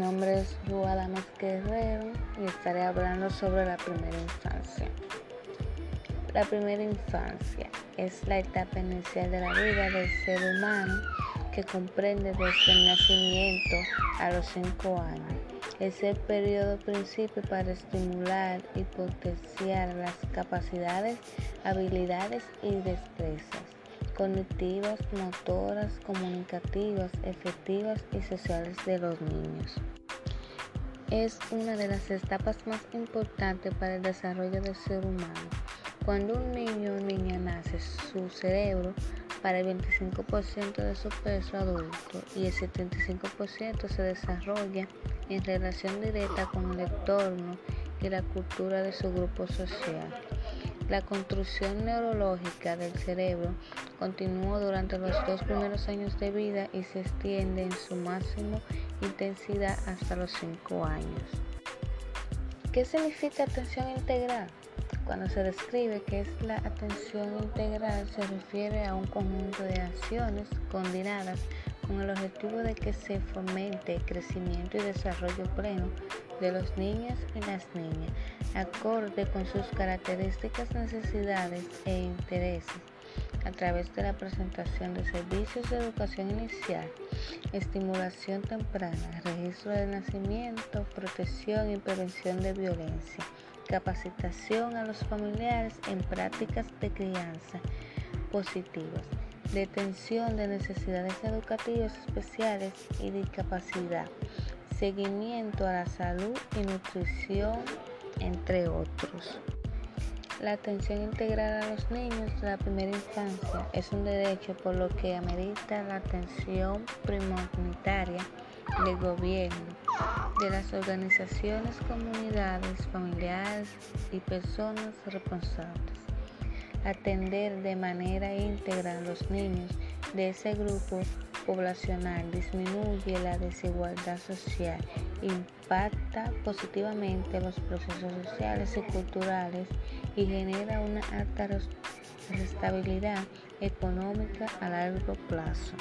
Gómez Guerrero y estaré hablando sobre la primera infancia. La primera infancia es la etapa inicial de la vida del ser humano que comprende desde el nacimiento a los 5 años. Es el periodo principio para estimular y potenciar las capacidades, habilidades y destrezas cognitivas, motoras, comunicativas, efectivas y sociales de los niños. Es una de las etapas más importantes para el desarrollo del ser humano. Cuando un niño o niña nace, su cerebro para el 25% de su peso adulto y el 75% se desarrolla en relación directa con el entorno y la cultura de su grupo social. La construcción neurológica del cerebro continúa durante los dos primeros años de vida y se extiende en su máximo intensidad hasta los cinco años. ¿Qué significa atención integral? Cuando se describe que es la atención integral se refiere a un conjunto de acciones coordinadas con el objetivo de que se fomente el crecimiento y desarrollo pleno de los niños y las niñas, acorde con sus características, necesidades e intereses, a través de la presentación de servicios de educación inicial, estimulación temprana, registro de nacimiento, protección y prevención de violencia, capacitación a los familiares en prácticas de crianza positivas detención de necesidades educativas especiales y discapacidad, seguimiento a la salud y nutrición, entre otros. La atención integral a los niños de la primera infancia es un derecho por lo que amerita la atención prioritaria del gobierno, de las organizaciones, comunidades, familiares y personas responsables atender de manera íntegra a los niños de ese grupo poblacional disminuye la desigualdad social, impacta positivamente los procesos sociales y culturales y genera una alta estabilidad económica a largo plazo.